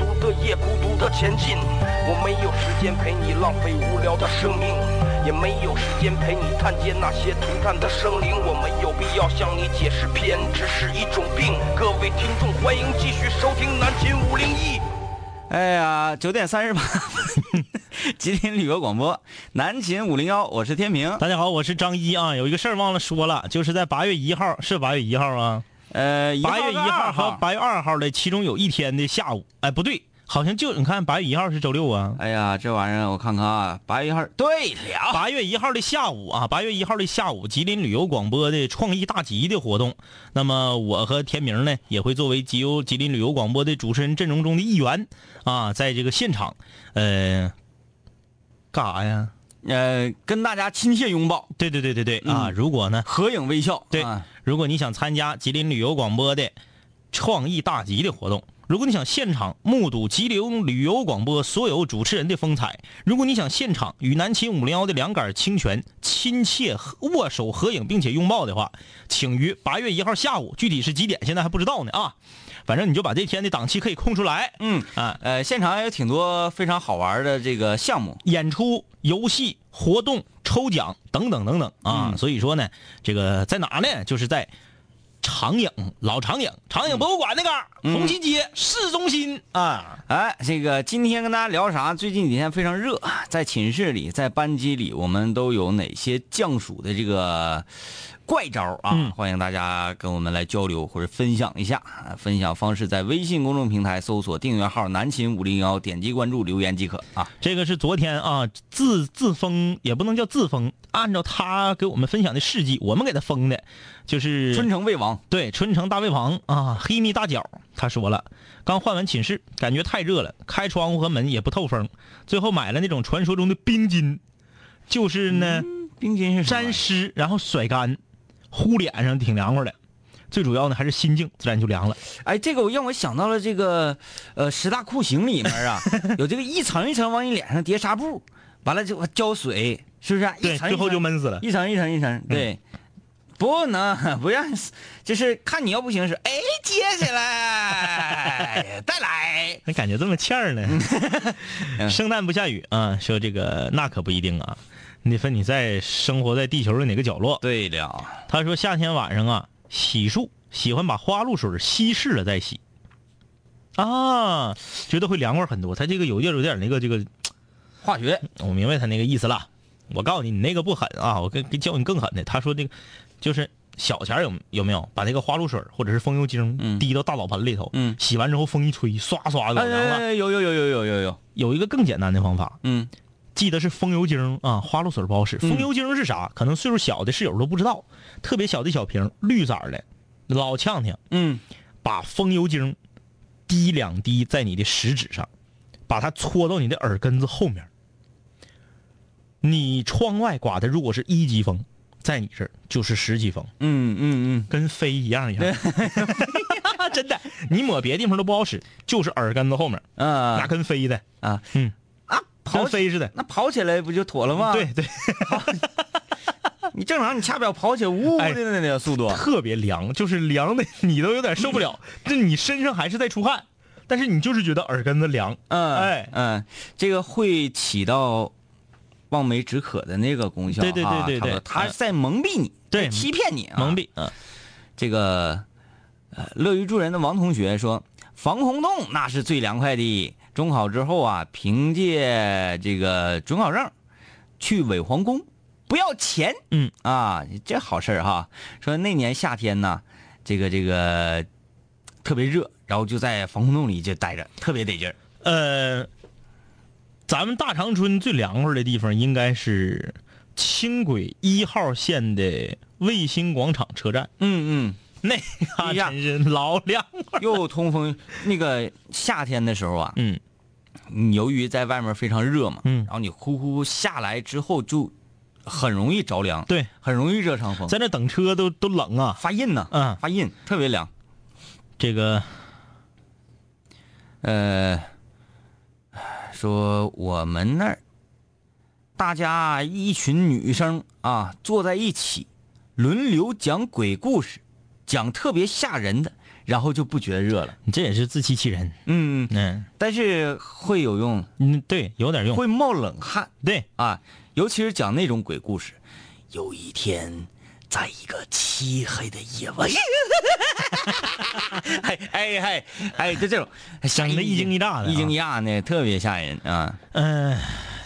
独的夜，孤独的前进。我没有时间陪你浪费无聊的生命，也没有时间陪你探监那些涂炭的生灵。我没有必要向你解释偏执是一种病。各位听众，欢迎继续收听南秦五零一。哎呀，九点三十八分，吉林旅游广播，南秦五零幺，我是天平。大家好，我是张一啊。有一个事儿忘了说了，就是在八月一号，是八月一号啊。呃，八月一号和八，月二号的其中有一天的下午，哎，不对，好像就你看八月一号是周六啊。哎呀，这玩意儿我看看啊，八月一号，对了，八月一号的下午啊，八月一号的下午，吉林旅游广播的创意大集的活动，那么我和田明呢也会作为吉游吉林旅游广播的主持人阵容中的一员啊，在这个现场，呃，干啥呀？呃，跟大家亲切拥抱，对对对对对啊！嗯如果呢，合影微笑，对啊，如果你想参加吉林旅游广播的创意大集的活动，如果你想现场目睹吉林旅游广播所有主持人的风采，如果你想现场与南秦五零幺的两杆清泉亲切握手合影并且拥抱的话，请于八月一号下午，具体是几点现在还不知道呢啊！反正你就把这天的档期可以空出来，嗯啊，呃，现场还有挺多非常好玩的这个项目，演出、游戏、活动、抽奖等等等等啊。嗯所以说呢，这个在哪呢？就是在长影老长影长影博物馆那个红旗街市中心啊。哎，这个今天跟大家聊啥？最近几天非常热，在寝室里，在班级里，我们都有哪些降暑的这个怪招啊？嗯欢迎大家跟我们来交流或者分享一下。啊分享方式在微信公众平台搜索订阅号“南秦五零幺”，点击关注留言即可啊。这个是昨天啊自自封也不能叫自封，按照他给我们分享的事迹，我们给他封的，就是春城魏王，对，春城大胃王啊，黑米大脚，他说了，刚换完寝室，感觉太热了，开窗户和门也不透风，最后买了那种传说中的冰巾，就是呢、冰巾是沾湿然后甩干，呼脸上挺凉快的。最主要呢还是心境自然就凉了。哎，这个我让我想到了这个，呃，十大酷刑里面啊，有这个一层一层往你脸上叠纱布，完了就浇水，是不是？对，最后一层最后就闷死了。一层一层一层，对，不能不让，就是看你要不行是，哎，接起来再来，那感觉这么欠儿呢？圣诞不下雨啊，说这个那可不一定啊，你得分你在生活在地球的哪个角落。对了，他说夏天晚上啊，洗漱喜欢把花露水稀释了再洗，啊，觉得会凉快很多。他这个有点有点那个这个，化学，我明白他那个意思了。我告诉你，你那个不狠啊，我跟跟教你更狠的。他说那个就是小钱儿有有没有把那个花露水或者是风油精嗯滴到大澡盆里头，嗯洗完之后风一吹，唰唰老哎凉了。哎，有有有有有有有，有一个更简单的方法，嗯记得是风油精啊，花露水不好使。嗯。风油精是啥？可能岁数小的室友都不知道，特别小的小瓶，绿色的，老呛呛。嗯。把风油精滴两滴在你的食指上，把它搓到你的耳根子后面。你窗外刮的如果是一级风，在你这儿就是十级风，嗯嗯嗯。跟飞一样一样。真的，你抹别的地方都不好使，就是耳根子后面，嗯那啊跟飞的，啊。嗯，跟飞似的。那跑起来不就妥了吗？对，对，你正常你掐表跑起来呜呜的那个速度，特别凉，就是凉的你都有点受不了。这你身上还是在出汗，但是你就是觉得耳根子凉。嗯哎嗯，这个会起到望梅止渴的那个功效哈。对对对对对他在蒙蔽你，对欺骗你啊，蒙蔽，嗯，这个呃，乐于助人的王同学说，防空洞那是最凉快的。中考之后啊，凭借这个准考证去伪皇宫，不要钱。嗯啊，这好事儿哈。说那年夏天呢，这个这个特别热，然后就在防空洞里就待着，特别得劲儿。呃，咱们大长春最凉快的地方应该是轻轨一号线的卫星广场车站，嗯嗯 那个真是老凉快。嗯，又通风。那个夏天的时候啊，嗯你由于在外面非常热嘛，嗯然后你呼呼下来之后就很容易着凉，对，很容易热伤风，在那等车都都冷啊。发印呢，嗯发印特别凉。这个呃，说我们那儿大家一群女生啊坐在一起，轮流讲鬼故事，讲特别吓人的，然后就不觉得热了。你这也是自欺欺人。嗯，嗯但是会有用，嗯，对，有点用。会冒冷汗。对，啊，尤其是讲那种鬼故事。有一天，在一个漆黑的夜晚，哎哎哎哎，就这种整的一惊一乍的啊一惊一乍的，特别吓人啊！嗯、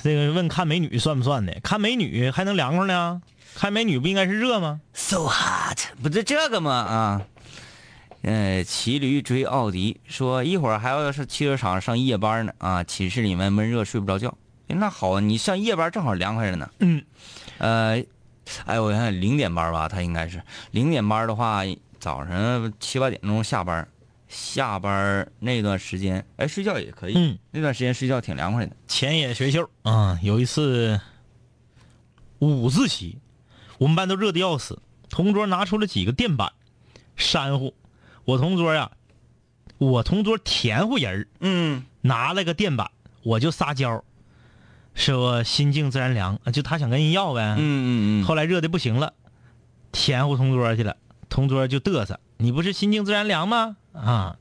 这个问看美女算不算的？看美女还能凉快呢？看美女不应该是热吗？So hot，不是这个吗？啊，呃，骑驴追奥迪，说一会儿还要是汽车厂上夜班呢啊，寝室里面闷热睡不着觉。哎那好啊，你上夜班正好凉快着呢。嗯，呃，哎，我看零点班吧，他应该是零点班的话，早上七八点钟下班，下班那段时间，哎，睡觉也可以。嗯，那段时间睡觉挺凉快的。前野学秀啊、有一次五自习，我们班都热的要死，同桌拿出了几个垫板，扇呼。我同桌呀、我同桌甜乎人儿嗯拿了个垫板，我就撒娇，说心静自然凉，就他想跟人要呗。嗯嗯嗯，后来热的不行了，甜乎同桌去了，同桌就嘚瑟：“你不是心静自然凉吗？”啊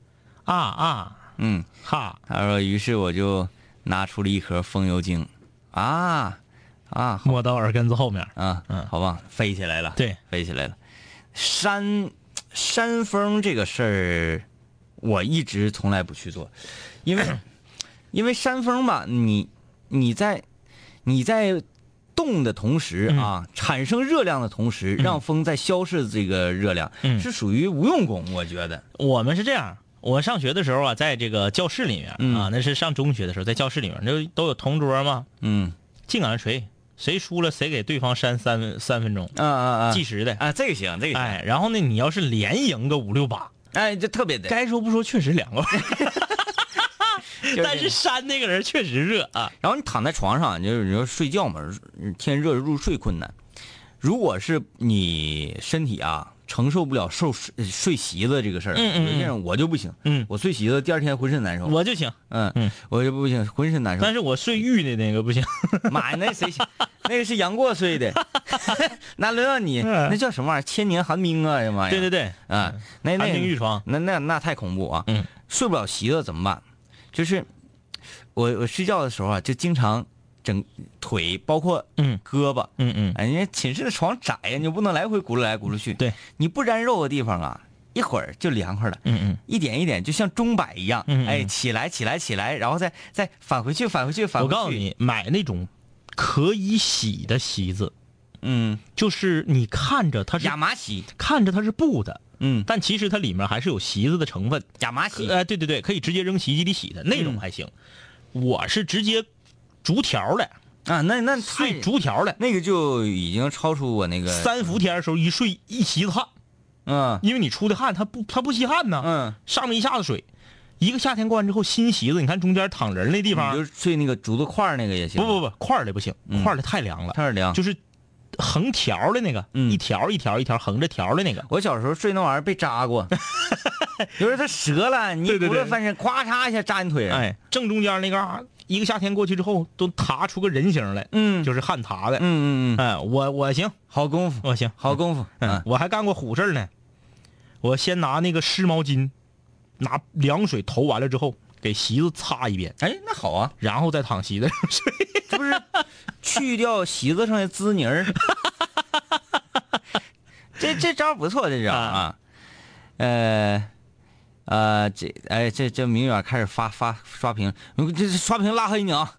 啊啊！嗯，哈，他说，于是我就拿出了一盒风油精，啊啊好。摸到耳根子后面。啊，嗯。好吧，飞起来了。对，飞起来了。山山峰这个事儿，我一直从来不去做，因为因为山峰吧，你你在你在动的同时啊，产生热量的同时，让风在消逝这个热量，嗯。是属于无用功，我觉得。我们是这样，我上学的时候啊，在这个教室里面、嗯。啊，那是上中学的时候，在教室里面那都有同桌嘛，嗯。净往上锤，谁输了谁给对方扇三分三分钟，啊啊啊计时的。啊，这个行，这个行，哎，然后呢，你要是连赢个五六把，哎，这特别的。该说不说，确实凉快。就但是扇那个人确实热啊。然后你躺在床上，你就是你说睡觉嘛，天热入睡困难。如果是你身体啊承受不了受睡睡席子这个事儿，嗯嗯我就不行，嗯我睡席子第二天浑身难受，我就行，嗯嗯我就不行，浑身难受。但是我睡玉的那个不行。妈呀，那谁行？那个是杨过睡的，那轮到你？嗯那叫什么玩意儿？千年寒冰啊！哎呀妈呀！对对对，啊，那那寒冰玉床那那那太恐怖啊！嗯，睡不了席子怎么办？就是我我睡觉的时候啊，就经常整腿，包括嗯胳膊，嗯嗯，哎，人家寝室的床窄呀，你不能来回轱辘来轱辘去。对，你不沾肉的地方啊，一会儿就凉快了。嗯嗯，一点一点，就像钟摆一样，嗯嗯哎，起来，起来，起来，然后再再返回去，返回去，返回去。我告诉，你，买那种可以洗的席子，嗯，就是你看着它是亚麻席，看着它是布的，嗯，但其实它里面还是有席子的成分。亚麻洗，呃，对对对，可以直接扔洗衣机里洗的那种嗯还行。我是直接竹条的，啊，那那睡竹条的。那个就已经超出我那个，三伏天的时候一睡一席子汗，嗯因为你出的汗它不它不吸汗呢，嗯，上面一下子水。一个夏天过完之后，新席子，你看中间躺人那地方你方，就睡那个竹子块那个也行，不不不，块的不行，嗯块的太凉了，太凉。就是横条的那个，嗯一条一条一条横着条的那个。我小时候睡那玩意儿被扎过，就是它折了，你对对对轱辘翻身，咵嚓一下扎你腿上。哎，正中间那嘎、儿，一个夏天过去之后，都塌出个人形来，嗯，就是旱塌的。嗯嗯嗯，哎，我我行，好功夫，我行，好功夫。嗯，我还干过虎事儿呢。我先拿那个湿毛巾，拿凉水投完了之后，给席子擦一遍，哎，那好啊，然后再躺席子上睡。这不是去掉席子上的滋泥儿？这这招不错，这招啊。呃呃，这哎这这明远开始发发刷屏，这这刷屏拉黑你啊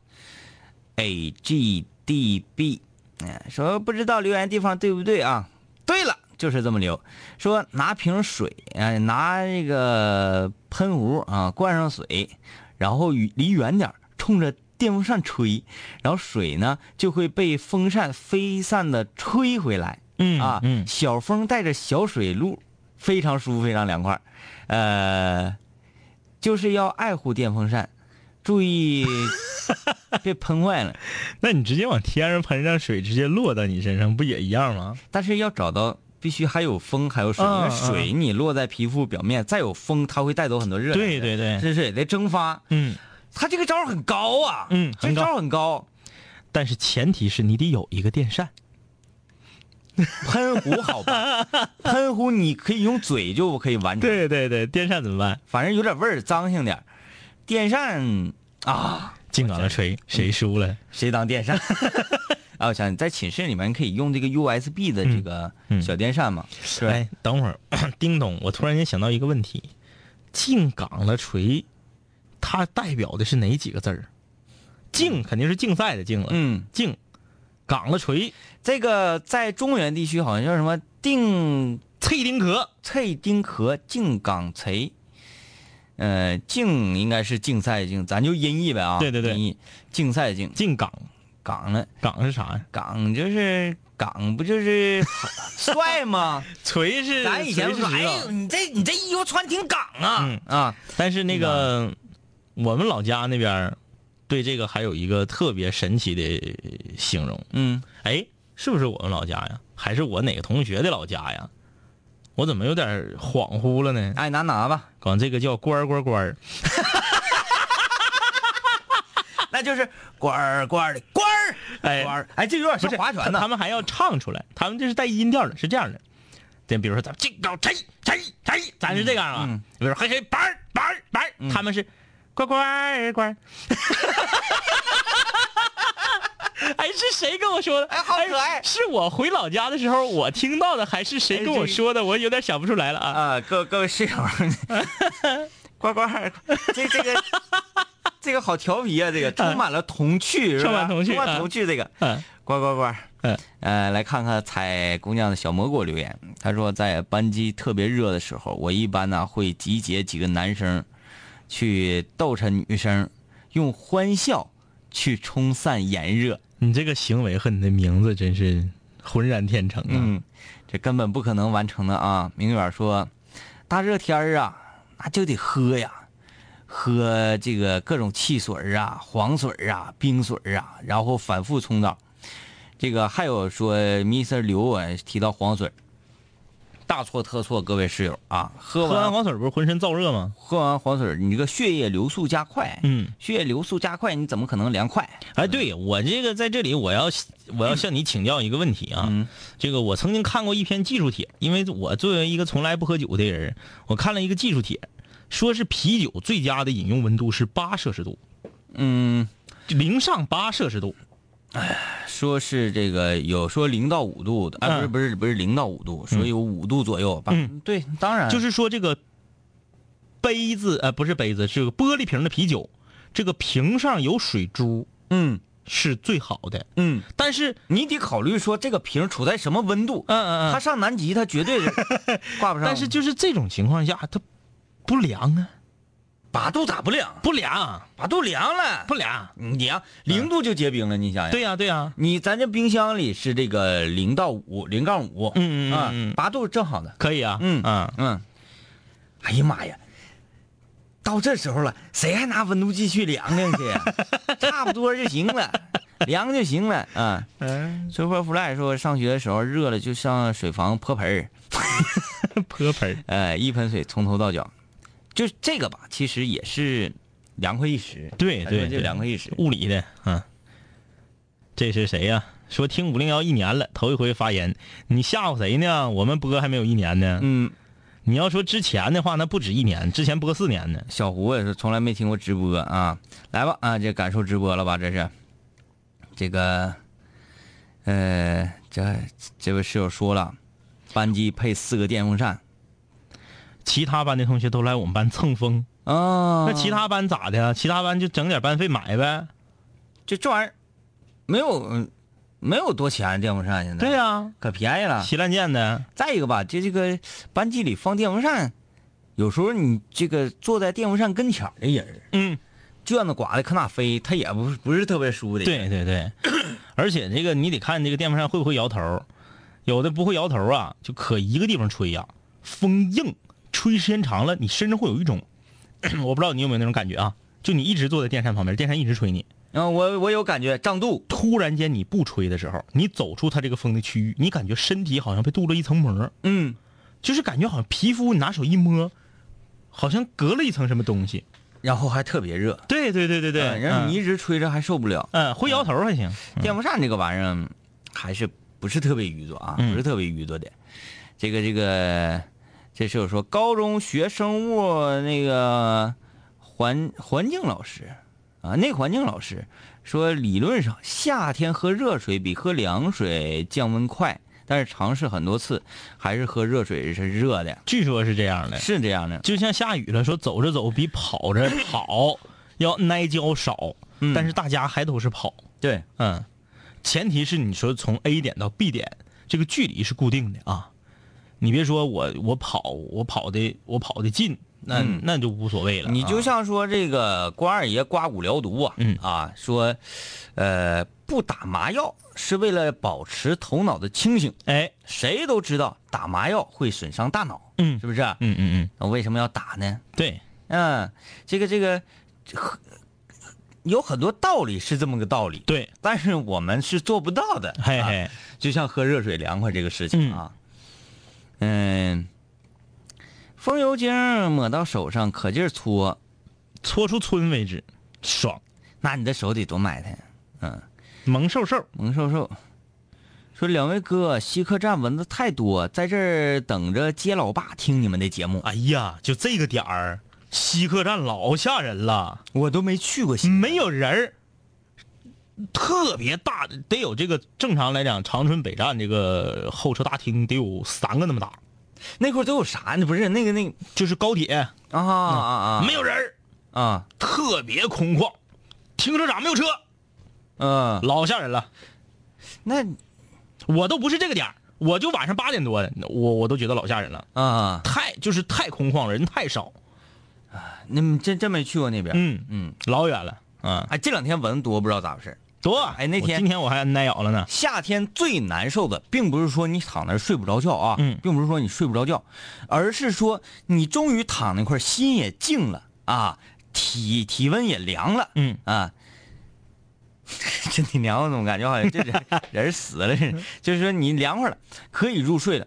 ！A G D B，哎，说不知道留言地方对不对啊？对了，就是这么留。说拿瓶水，呃，拿这个喷壶啊，灌上水，然后与离远点冲着电风扇吹，然后水呢就会被风扇飞散的吹回来。嗯啊，嗯，小风带着小水路，非常舒服，非常凉快。呃，就是要爱护电风扇，注意 别喷坏了。那你直接往天上喷，让水直接落到你身上，不也一样吗？但是要找到必须还有风，还有水，嗯因为水你落在皮肤表面，再有风，它会带走很多热量。对对对这是也得蒸发。嗯，它这个招很高啊，嗯很高招很高。但是前提是你得有一个电扇。喷壶好吧，喷壶你可以用嘴就可以完成。对对对，电扇怎么办？反正有点味儿，脏性点儿。电扇啊，净搁那吹，谁输了？谁当电扇？啊，我想在寝室里面可以用这个 USB 的这个小电扇嘛？哎，等会儿，叮咚，我突然间想到一个问题：进港了锤，它代表的是哪几个字儿？竞肯定是竞赛的竞了，嗯，竞，港了锤，这个在中原地区好像叫什么定脆丁壳，脆丁壳净港锤，呃，竞应该是竞赛的竞，咱就音译呗啊。对对对。音译竞赛的竞，竞港，港了，港是啥？呀？港就是港，不就是 帅吗？锤是咱以前说，哎锤是知道。呦，你这你这衣服穿挺港啊、嗯。啊！但是那个我们老家那边儿对这个还有一个特别神奇的形容，嗯，哎，是不是我们老家呀？还是我哪个同学的老家呀？我怎么有点恍惚了呢？爱拿拿吧，管这个叫官儿官儿官儿，那就是官儿官儿的官儿，哎官儿，哎，这有点像划拳呢。他们还要唱出来，他们这是带音调的，是这样的。对，比如说咱们进高谁谁谁，咱是这样啊。嗯比如说嘿嘿板儿板儿板儿，他们是乖乖乖。哎，是谁跟我说的？哎好可爱是我回老家的时候我听到的，还是谁跟我说的？我有点想不出来了啊。啊，各各位室友，乖乖儿，这这个 这个好调皮啊，这个充满了童趣，是吧充满童趣充满啊童趣，这个嗯乖乖乖。嗯呃，来看看采姑娘的小蘑菇留言。他说，在班级特别热的时候，我一般呢会集结几个男生，去逗哧女生，用欢笑去冲散炎热。你这个行为和你的名字真是浑然天成啊！嗯，这根本不可能完成的啊！明远说，大热天儿啊，那就得喝呀，喝这个各种汽水儿啊、黄水儿啊、冰水儿啊，然后反复冲澡。这个还有说，Mr. 刘啊提到黄水儿，大错特错，各位室友啊，喝完喝完黄水不是浑身燥热吗？喝完黄水，你这个血液流速加快，嗯，血液流速加快，你怎么可能凉快？哎，对我这个在这里，我要我要向你请教一个问题啊。嗯这个我曾经看过一篇技术帖，因为我作为一个从来不喝酒的人，我看了一个技术帖，说是啤酒最佳的饮用温度是八摄氏度，嗯。零上八摄氏度。说是这个有说零到五度的，啊，不是嗯不是不是零到五度，说有五度左右吧。嗯，对，当然就是说这个杯子呃不是杯子，是个玻璃瓶的啤酒，这个瓶上有水珠，嗯是最好的。嗯，但是，你得考虑说这个瓶处在什么温度。嗯嗯它上南极，它绝对是挂不上。但是就是这种情况下，它不凉啊，八度咋不凉？不凉，八度凉了，不凉。你凉零度就结冰了，你想想。对呀、对呀、你咱这冰箱里是这个零到五，零杠五，嗯嗯嗯八度正好的。可以啊。嗯嗯，嗯，哎呀妈呀，到这时候了，谁还拿温度计去量量去呀？差不多就行了，凉就行了啊。嗯，收获福来说，上学的时候热了就上水房泼盆儿，泼盆儿哎，一盆水从头到脚，就这个吧，其实也是凉快一时。对对就凉快一时。物理的，啊。这是谁呀、说听五零幺一年了，头一回发言，你吓唬谁呢？我们播还没有一年呢。嗯，你要说之前的话，那不止一年，之前播四年呢。小胡也是从来没听过直播啊，来吧啊，这感受直播了吧？这是，这个，呃，这这位室友说了，班级配四个电风扇其他班的同学都来我们班蹭风，啊。那其他班咋的呀？其他班就整点班费买呗。就这玩意儿没有嗯没有多钱电风扇现在。对呀、可便宜了。稀烂贱的，再一个吧，就这个班级里放电风扇，有时候你这个坐在电风扇跟前的人，嗯，卷子刮的可哪飞，他也不不是特别舒服的。，对 对对，而且这个你得看这个电风扇会不会摇头，有的不会摇头啊，就可一个地方吹呀、风硬，吹时间长了，你身上会有一种，我不知道你有没有那种感觉啊，就你一直坐在电扇旁边，电扇一直吹你，然后我我有感觉胀肚，突然间你不吹的时候，你走出它这个风的区域，你感觉身体好像被镀了一层膜，嗯，就是感觉好像皮肤你拿手一摸，好像隔了一层什么东西。然后还特别热。对对对对对，嗯然后你嗯一直吹着还受不了。嗯会摇头还行，电风扇这个玩意儿还是不是特别愚拙啊，嗯。不是特别愚拙的。这个这个，这是有说高中学生物那个环环境老师啊，那环境老师说，理论上夏天喝热水比喝凉水降温快，但是尝试很多次，还是喝热水是热的，据说是这样的。是这样的。就像下雨了，说走着走比跑着跑要耐浇少，嗯。但是大家还都是跑，对，嗯，前提是你说从 A 点到 B 点这个距离是固定的啊，你别说我我跑我跑的我跑的近，那、嗯那就无所谓了啊、你就像说这个关二爷刮骨疗毒啊，嗯啊，说，呃，不打麻药是为了保持头脑的清醒。哎，谁都知道打麻药会损伤大脑，嗯是不是？嗯嗯嗯，那为什么要打呢？对，嗯，这个这个，有很多道理是这么个道理，对，但是我们是做不到的。啊嘿嘿，就像喝热水凉快这个事情啊，嗯，风油精抹到手上可劲儿搓，搓出皴为止，爽，那你的手得多埋汰。嗯，萌瘦瘦，萌瘦瘦说：“两位哥，西客站蚊子太多，在这儿等着接老爸听你们的节目。哎呀，就这个点儿，西客站老吓人了。我都没去过西，没有人儿，特别大，得有这个正常来讲，长春北站这个候车大厅得有三个那么大，那块儿都有啥？呢？不是那个那个就是高铁。啊啊啊，没有人儿，啊，特别空旷，停车场没有车，嗯，老吓人了。那我都不是这个点儿，我就晚上八点多的，我我都觉得老吓人了，啊，太就是太空旷了，人太少。啊，那么真真没去过那边。嗯。嗯，老远了，啊，哎，这两天蚊子多，不知道咋回事。多，哎那天今天我还挨咬了呢，夏天最难受的，并不是说你躺那儿睡不着觉啊，嗯并不是说你睡不着觉，而是说你终于躺那块，心也静了啊，体体温也凉了，嗯啊，身体凉，我怎么感觉好像这人人死了似的？就是说你凉快了，可以入睡了。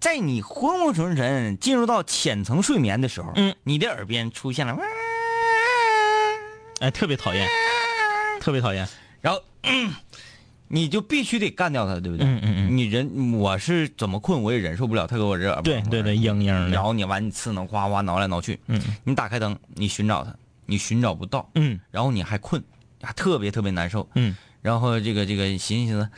在你昏昏沉沉进入到浅层睡眠的时候，嗯，你的耳边出现了，哎，特别讨厌，特别讨厌，然后、嗯你就必须得干掉他，对不对？嗯嗯嗯。你人我是怎么困我也忍受不了，他给我这耳对对对，嘤嘤的，然后你完你刺挠，哗哗挠来挠去，嗯。你打开灯，你寻找他，你寻找不到，嗯。然后你还困，还，特别特别难受，嗯。然后这个这个寻思寻思，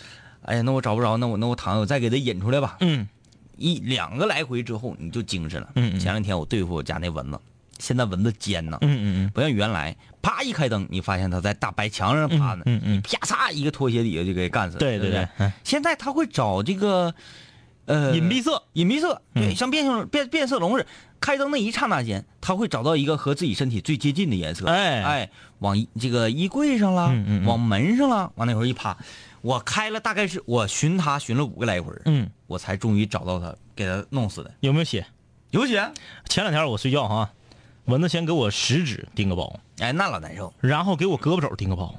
哎呀，那我找不着，那我那我躺，我再给他引出来吧。嗯。一两个来回之后，你就精神了。嗯嗯。前两天我对付我家那蚊子，现在蚊子尖呐，嗯嗯嗯。不像原来，啪一开灯，你发现它在大白墙上趴呢，嗯嗯啪嚓一个拖鞋底下就给干死了。对对对现在它会找这个，呃，嗯，隐蔽色，隐蔽色，对，嗯。像变性变变色龙似的，开灯那一刹那间，它会找到一个和自己身体最接近的颜色，哎。哎，往这个衣柜上了，嗯嗯嗯。往门上了，往那会儿一趴，我开了大概是我寻它寻了五个来回儿，嗯，我才终于找到它，给它弄死的。有没有血？有血？前两天我睡觉哈，蚊子先给我食指叮个包，哎，那老难受。然后给我胳膊肘叮个包，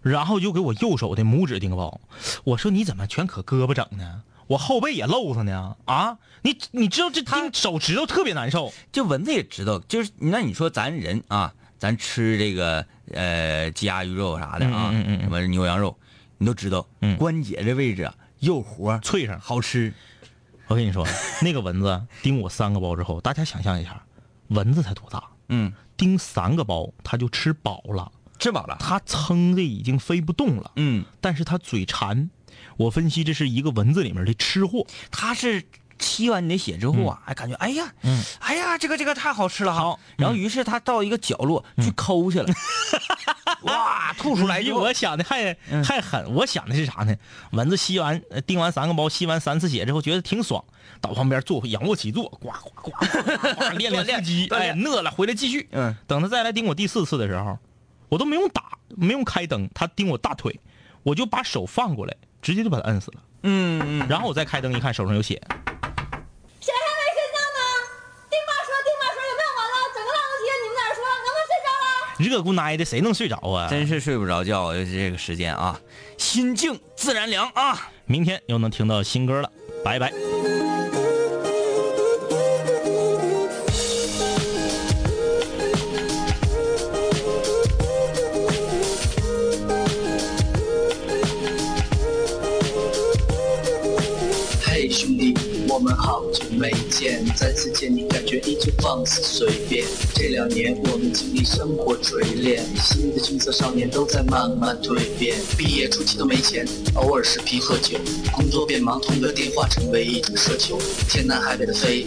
然后又给我右手的拇指叮个包。我说你怎么全可胳膊整呢？我后背也露上呢啊！你你知道这叮手指头特别难受。这蚊子也知道，就是那你说咱人啊，咱吃这个呃鸡鸭鱼肉啥的啊，嗯嗯嗯嗯什么牛羊肉，你都知道，嗯关节这位置啊又活脆上好吃。我跟你说，那个蚊子叮我三个包之后，大家想象一下，蚊子才多大？嗯，叮三个包，他就吃饱了，吃饱了。他撑的已经飞不动了。嗯，但是他嘴馋，我分析这是一个蚊子里面的吃货。他是吸完你的血之后啊，还感觉哎呀，嗯哎呀，这个这个太好吃了哈好。然后于是他到一个角落去抠去了，哇，吐出来比我想的还嗯还狠。我想的是啥呢？蚊子吸完呃叮完三个包，吸完三次血之后，觉得挺爽，到旁边坐仰卧起坐，呱呱呱呱呱练 练腹肌，哎，饿了回来继续。嗯，等他再来叮我第四次的时候，我都没用打，没用开灯，他叮我大腿，我就把手放过来，直接就把他摁死了。嗯嗯，然后我再开灯一看，手上有血。谁还没睡觉呢？丁妈说，丁妈说有没有完了？整个浪子节你们在这说，能不能睡着了？热乎奶的，谁能睡着啊？真是睡不着觉，尤其这个时间啊，心静自然凉啊。明天又能听到新歌了，拜拜。再次见你，感觉依旧放肆随便。这两年我们经历生活锤炼，新的青涩少年都在慢慢蜕变。毕业初期都没钱，偶尔视频喝酒，工作变忙，通个电话成为一种奢求。天南海北的飞，